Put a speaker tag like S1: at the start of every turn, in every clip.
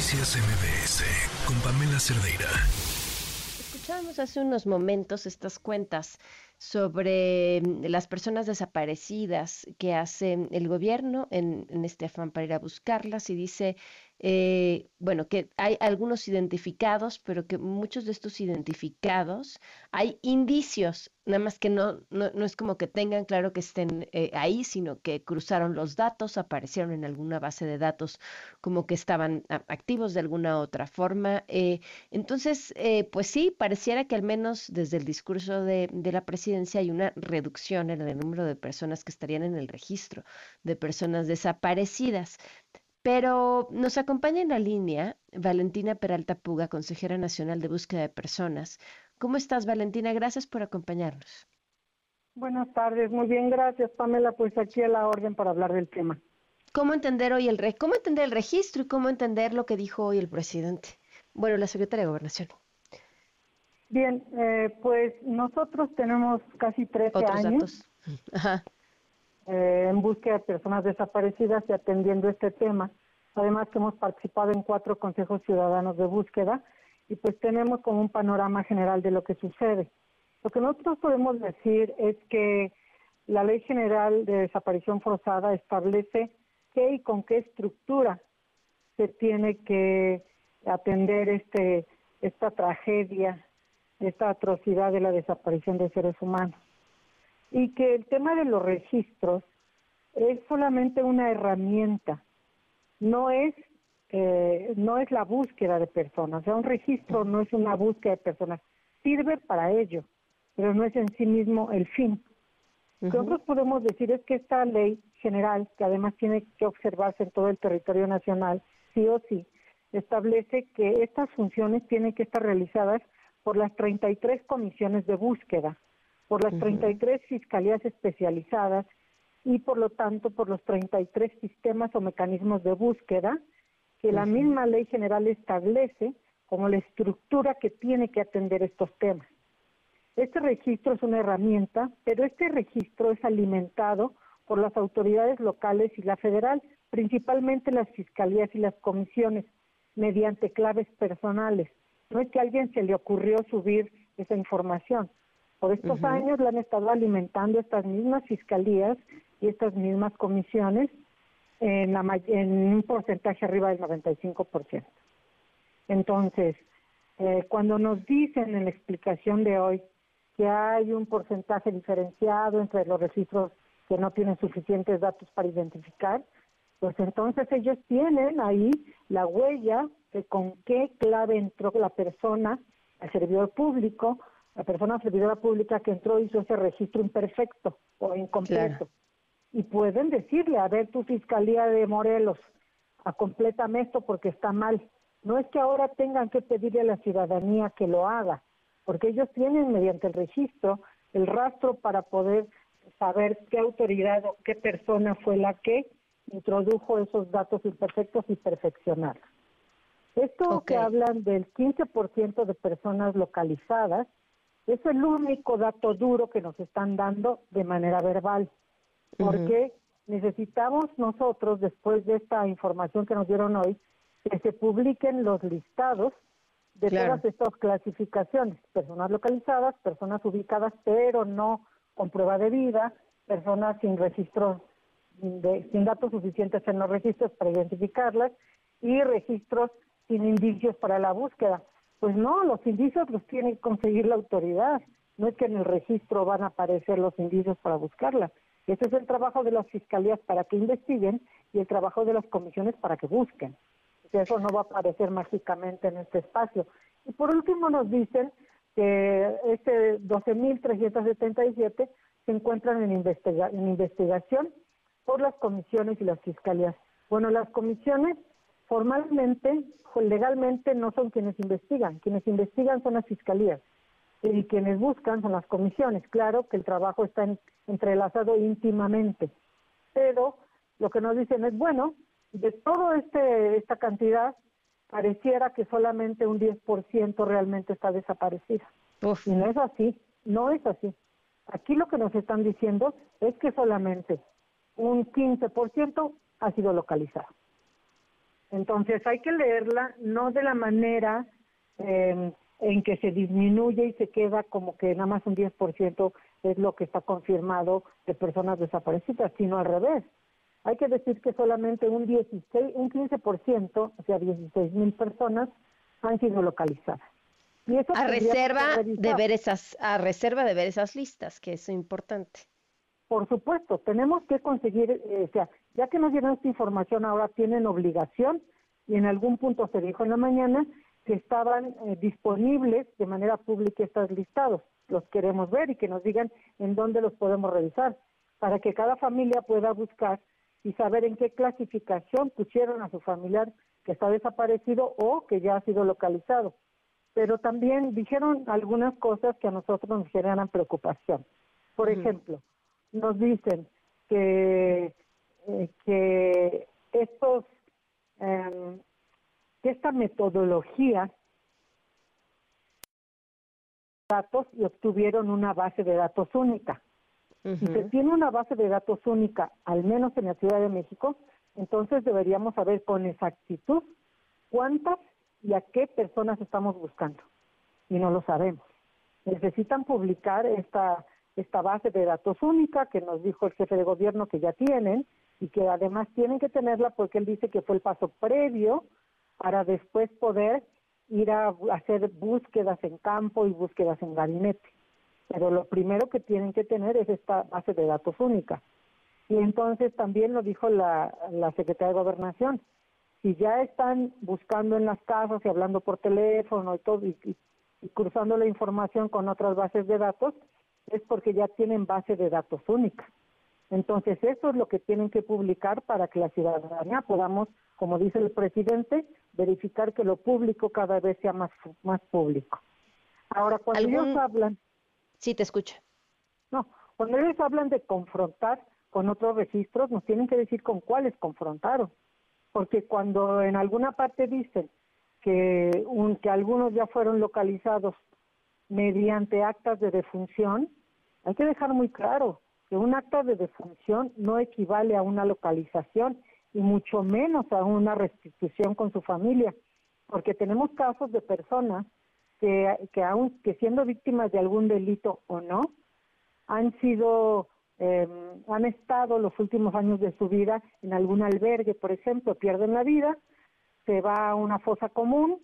S1: Noticias MBS con Pamela Cerdeira.
S2: Escuchábamos hace unos momentos estas cuentas sobre mm, las personas desaparecidas que hace el gobierno en, en este afán para ir a buscarlas y dice eh, bueno, que hay algunos identificados, pero que muchos de estos identificados hay indicios, nada más que no, no, es como que tengan claro que estén eh, ahí, sino que cruzaron los datos, aparecieron en alguna base de datos como que estaban activos de alguna otra forma. Eh, entonces, pues sí, pareciera que al menos desde el discurso de, de la presidencia hay una reducción en el número de personas que estarían en el registro de personas desaparecidas. Pero nos acompaña en la línea Valentina Peralta Puga, consejera nacional de búsqueda de personas. ¿Cómo estás, Valentina? Gracias por acompañarnos.
S3: Buenas tardes, muy bien, gracias, Pamela. Pues aquí a la orden para hablar del tema.
S2: ¿Cómo entender hoy el re cómo entender el registro y cómo entender lo que dijo hoy el presidente? Bueno, la secretaria de Gobernación.
S3: Bien, eh, pues nosotros tenemos casi 13
S2: Otros
S3: años.
S2: Datos. Ajá.
S3: Eh, en búsqueda de personas desaparecidas y atendiendo este tema. Además que hemos participado en cuatro consejos ciudadanos de búsqueda y pues tenemos como un panorama general de lo que sucede. Lo que nosotros podemos decir es que la Ley General de Desaparición Forzada establece qué y con qué estructura se tiene que atender este esta tragedia, esta atrocidad de la desaparición de seres humanos y que el tema de los registros es solamente una herramienta, no es eh, no es la búsqueda de personas, o sea, un registro no es una búsqueda de personas, sirve para ello, pero no es en sí mismo el fin. Lo que nosotros podemos decir es que esta ley general, que además tiene que observarse en todo el territorio nacional, sí o sí, establece que estas funciones tienen que estar realizadas por las 33 comisiones de búsqueda por las 33 fiscalías especializadas y por lo tanto por los 33 sistemas o mecanismos de búsqueda que la misma ley general establece como la estructura que tiene que atender estos temas. Este registro es una herramienta, pero este registro es alimentado por las autoridades locales y la federal, principalmente las fiscalías y las comisiones, mediante claves personales. No es que a alguien se le ocurrió subir esa información, por estos años la han estado alimentando estas mismas fiscalías y estas mismas comisiones en, la, en un porcentaje arriba del 95%. Entonces, eh, cuando nos dicen en la explicación de hoy que hay un porcentaje diferenciado entre los registros que no tienen suficientes datos para identificar, pues entonces ellos tienen ahí la huella de con qué clave entró la persona al servidor público, la persona servidora pública que entró hizo ese registro imperfecto o incompleto. Y pueden decirle, a ver, tu fiscalía de Morelos, complétame esto porque está mal. No es que ahora tengan que pedirle a la ciudadanía que lo haga, porque ellos tienen mediante el registro el rastro para poder saber qué autoridad o qué persona fue la que introdujo esos datos imperfectos y perfeccionarlos. Esto que hablan del 15% de personas localizadas, es el único dato duro que nos están dando de manera verbal, porque necesitamos nosotros, después de esta información que nos dieron hoy, que se publiquen los listados de todas estas clasificaciones, personas localizadas, personas ubicadas pero no con prueba de vida, personas sin registros, sin datos suficientes en los registros para identificarlas y registros sin indicios para la búsqueda. Pues no, los indicios los tiene que conseguir la autoridad. No es que en el registro van a aparecer los indicios para buscarla. Ese es el trabajo de las fiscalías para que investiguen y el trabajo de las comisiones para que busquen. Eso no va a aparecer mágicamente en este espacio. Y por último nos dicen que este 12.377 se encuentran en, en investigación por las comisiones y las fiscalías. Bueno, las comisiones formalmente, legalmente no son quienes investigan, quienes investigan son las fiscalías y quienes buscan son las comisiones. Claro que el trabajo está entrelazado íntimamente, pero lo que nos dicen es, bueno, de toda este, esta cantidad, pareciera que solamente un 10% realmente está desaparecida. Y no es así, no es así. Aquí lo que nos están diciendo es que solamente un 15% ha sido localizado. Entonces hay que leerla no de la manera eh, en que se disminuye y se queda como que nada más un 10% es lo que está confirmado de personas desaparecidas, sino al revés. Hay que decir que solamente un 16, un 15%, o sea, 16 mil personas han sido localizadas.
S2: Y eso a reserva de ver esas, a reserva de ver esas listas, que es importante.
S3: Por supuesto, tenemos que conseguir, eh, o sea, ya que nos dieron esta información, ahora tienen obligación, y en algún punto se dijo en la mañana que estaban eh, disponibles de manera pública estos listados. Los queremos ver y que nos digan en dónde los podemos revisar, para que cada familia pueda buscar y saber en qué clasificación pusieron a su familiar que está desaparecido o que ya ha sido localizado. Pero también dijeron algunas cosas que a nosotros nos generan preocupación. Por ejemplo, nos dicen que, eh, que estos, em, que esta metodología datos y obtuvieron una base de datos única. Si se tiene una base de datos única, al menos en la Ciudad de México, entonces deberíamos saber con exactitud cuántas y a qué personas estamos buscando. Y no lo sabemos. Necesitan publicar esta, esta base de datos única que nos dijo el jefe de gobierno que ya tienen y que además tienen que tenerla porque él dice que fue el paso previo para después poder ir a hacer búsquedas en campo y búsquedas en gabinete pero lo primero que tienen que tener es esta base de datos única. Y entonces también lo dijo la, Secretaría de Gobernación, si ya están buscando en las casas y hablando por teléfono y todo y, cruzando la información con otras bases de datos, es porque ya tienen base de datos única. Entonces eso es lo que tienen que publicar para que la ciudadanía podamos, como dice el presidente, verificar que lo público cada vez sea más, más público. Ahora, cuando ellos hablan
S2: Sí, te escucho.
S3: No, cuando ellos hablan de confrontar con otros registros, nos tienen que decir con cuáles confrontaron. Porque cuando en alguna parte dicen que, un, que algunos ya fueron localizados mediante actas de defunción, hay que dejar muy claro que un acta de defunción no equivale a una localización y mucho menos a una restitución con su familia, porque tenemos casos de personas que, que aun que siendo víctimas de algún delito o no, han sido, eh, han estado los últimos años de su vida en algún albergue, por ejemplo, pierden la vida, se va a una fosa común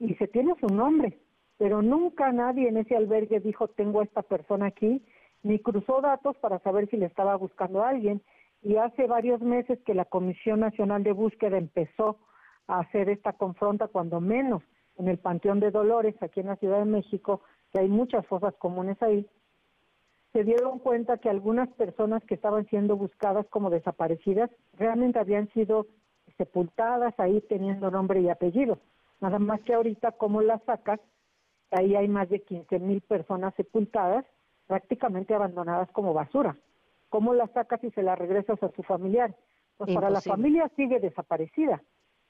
S3: y se tiene su nombre, pero nunca nadie en ese albergue dijo tengo a esta persona aquí, ni cruzó datos para saber si le estaba buscando a alguien. Y hace varios meses que la Comisión Nacional de Búsqueda empezó a hacer esta confronta, cuando menos en el Panteón de Dolores, aquí en la Ciudad de México, que hay muchas fosas comunes ahí, se dieron cuenta que algunas personas que estaban siendo buscadas como desaparecidas realmente habían sido sepultadas ahí teniendo nombre y apellido. Nada más que ahorita, como las sacas? Ahí hay más de 15 mil personas sepultadas, prácticamente abandonadas como basura. ¿Cómo las sacas y se las regresas a su familiar? Pues para la familia sigue desaparecida,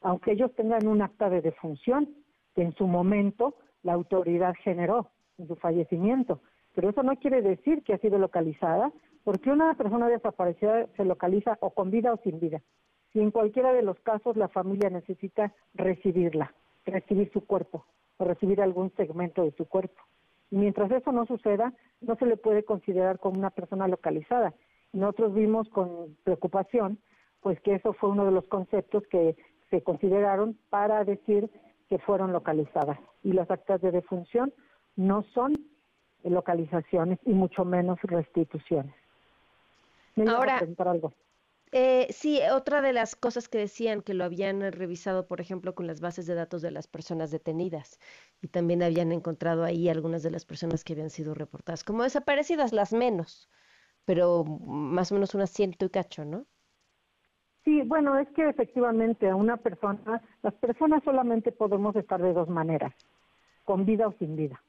S3: aunque ellos tengan un acta de defunción que en su momento la autoridad generó en su fallecimiento. Pero eso no quiere decir que ha sido localizada, porque una persona desaparecida se localiza o con vida o sin vida. Y en cualquiera de los casos la familia necesita recibirla, recibir su cuerpo o recibir algún segmento de su cuerpo. Y mientras eso no suceda, no se le puede considerar como una persona localizada. Nosotros vimos con preocupación, pues que eso fue uno de los conceptos que se consideraron para decir que fueron localizadas. Y las actas de defunción no son localizaciones y mucho menos restituciones.
S2: Ahora, algo. Eh, sí, otra de las cosas que decían que lo habían revisado, por ejemplo, con las bases de datos de las personas detenidas y también habían encontrado ahí algunas de las personas que habían sido reportadas como desaparecidas, las menos, pero más o menos unas ciento y cacho, ¿no?
S3: Sí, bueno, es que efectivamente a una persona, las personas solamente podemos estar de dos maneras, con vida o sin vida.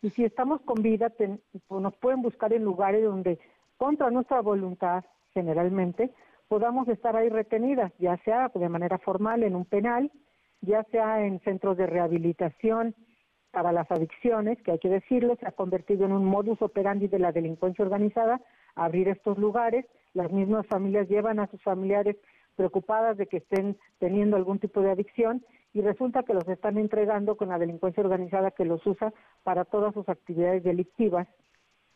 S3: Y si estamos con vida, pues, nos pueden buscar en lugares donde, contra nuestra voluntad, generalmente, podamos estar ahí retenidas, ya sea de manera formal en un penal, ya sea en centros de rehabilitación para las adicciones, que hay que decirlo, se ha convertido en un modus operandi de la delincuencia organizada, abrir estos lugares, las mismas familias llevan a sus familiares preocupadas de que estén teniendo algún tipo de adicción y resulta que los están entregando con la delincuencia organizada que los usa para todas sus actividades delictivas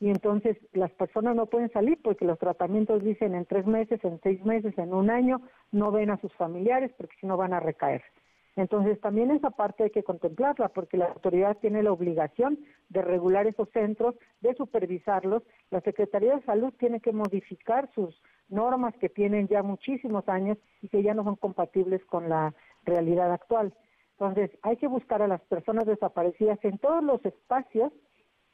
S3: y entonces las personas no pueden salir porque los tratamientos dicen en tres meses, en seis meses, en un año, no ven a sus familiares porque si no van a recaer. Entonces también esa parte hay que contemplarla porque la autoridad tiene la obligación de regular esos centros, de supervisarlos. La Secretaría de Salud tiene que modificar sus normas que tienen ya muchísimos años y que ya no son compatibles con la realidad actual. Entonces hay que buscar a las personas desaparecidas en todos los espacios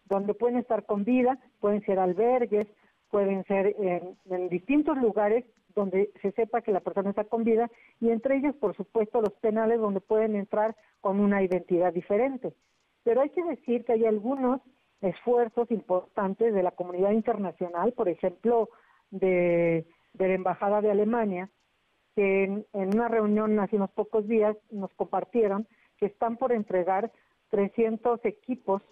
S3: donde pueden estar con vida, pueden ser albergues, pueden ser en, distintos lugares donde se sepa que la persona está con vida y entre ellos, por supuesto, los penales donde pueden entrar con una identidad diferente. Pero hay que decir que hay algunos esfuerzos importantes de la comunidad internacional, por ejemplo, de, la Embajada de Alemania, que en, en, una reunión hace unos pocos días nos compartieron que están por entregar 300 equipos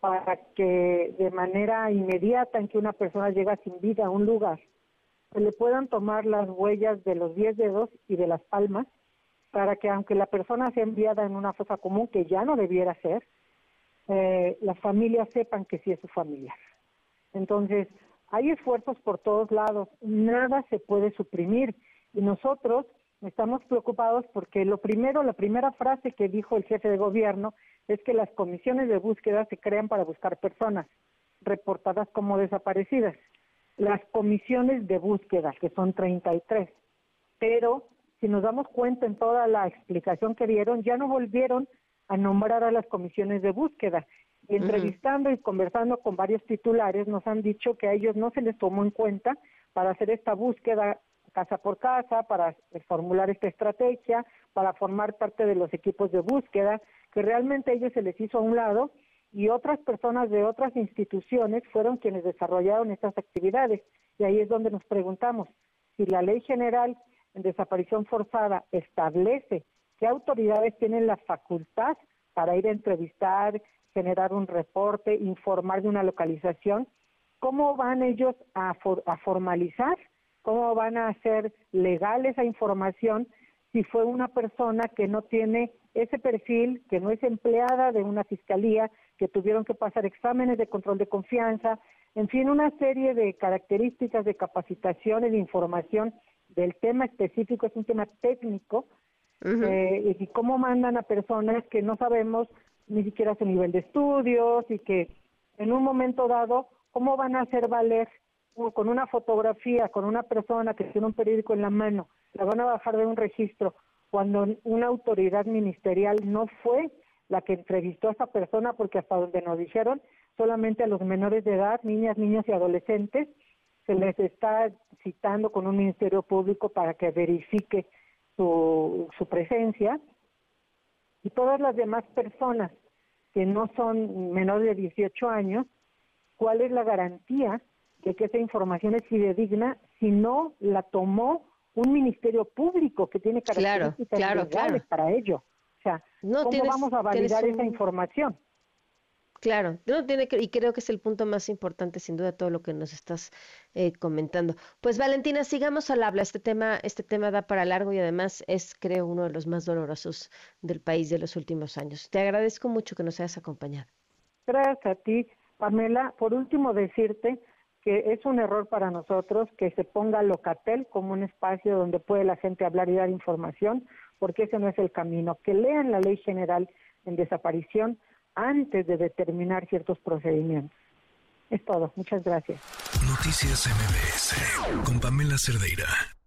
S3: para que de manera inmediata en que una persona llega sin vida a un lugar, se le puedan tomar las huellas de los 10 dedos y de las palmas para que aunque la persona sea enviada en una fosa común, que ya no debiera ser, eh, las familias sepan que sí es su familiar. Entonces, hay esfuerzos por todos lados, nada se puede suprimir y nosotros estamos preocupados porque lo primero, la primera frase que dijo el jefe de gobierno es que las comisiones de búsqueda se crean para buscar personas reportadas como desaparecidas. Las comisiones de búsqueda, que son 33, pero si nos damos cuenta en toda la explicación que dieron, ya no volvieron a nombrar a las comisiones de búsqueda. Y entrevistando y conversando con varios titulares, nos han dicho que a ellos no se les tomó en cuenta para hacer esta búsqueda casa por casa, para formular esta estrategia, para formar parte de los equipos de búsqueda, que realmente ellos se les hizo a un lado y otras personas de otras instituciones fueron quienes desarrollaron estas actividades. Y ahí es donde nos preguntamos si la ley general en desaparición forzada establece qué autoridades tienen la facultad para ir a entrevistar, generar un reporte, informar de una localización, ¿cómo van ellos a, a formalizar ¿Cómo van a hacer legal esa información si fue una persona que no tiene ese perfil, que no es empleada de una fiscalía, que tuvieron que pasar exámenes de control de confianza, en fin, una serie de características de capacitación de información del tema específico, es un tema técnico, eh, y cómo mandan a personas que no sabemos ni siquiera su nivel de estudios y que en un momento dado, ¿cómo van a hacer valer con una fotografía, con una persona que tiene un periódico en la mano, la van a bajar de un registro cuando una autoridad ministerial no fue la que entrevistó a esa persona, porque hasta donde nos dijeron, solamente a los menores de edad, niñas, niños y adolescentes, se les está citando con un ministerio público para que verifique su, su presencia. Y todas las demás personas que no son menores de 18 años, ¿cuál es la garantía de que esa información es fidedigna si no la tomó un ministerio público que tiene características claro, legales para ello. O sea, ¿cómo vamos a validar esa información?
S2: Claro, no tiene que, y creo que es el punto más importante, sin duda, todo lo que nos estás eh, comentando. Pues Valentina, sigamos al habla. Este tema, este tema da para largo y además es, creo, uno de los más dolorosos del país de los últimos años. Te agradezco mucho que nos hayas acompañado.
S3: Gracias a ti, Pamela. Por último, decirte que es un error para nosotros que se ponga Locatel como un espacio donde puede la gente hablar y dar información, porque ese no es el camino. Que lean la ley general en desaparición antes de determinar ciertos procedimientos. Es todo. Muchas gracias.
S1: Noticias MBS con Pamela Cerdeira.